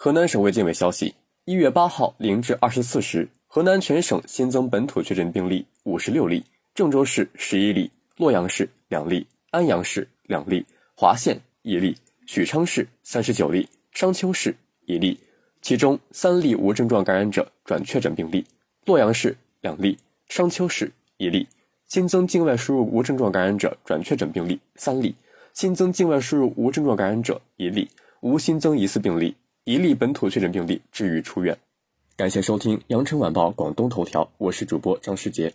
河南省卫健委消息，一月八号零至二十四时，河南全省新增本土确诊病例五十六例，郑州市十一例，洛阳市两例，安阳市两例，华县一例，许昌市三十九例，商丘市一例，其中三例无症状感染者转确诊病例，洛阳市两例，商丘市一例，新增境外输入无症状感染者转确诊病例三例，新增境外输入无症状感染者一例，无新增疑似病例。一例本土确诊病例治愈出院。感谢收听《羊城晚报广东头条》，我是主播张世杰。